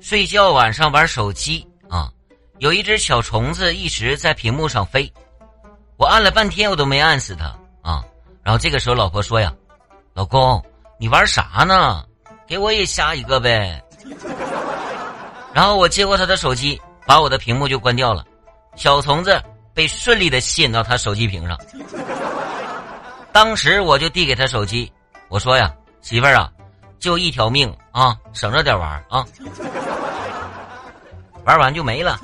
睡觉晚上玩手机啊，有一只小虫子一直在屏幕上飞，我按了半天我都没按死它啊。然后这个时候老婆说呀：“老公，你玩啥呢？给我也下一个呗。”然后我接过他的手机，把我的屏幕就关掉了，小虫子被顺利的吸引到他手机屏上。当时我就递给他手机，我说呀：“媳妇儿啊。”就一条命啊，省着点玩啊，玩完就没了。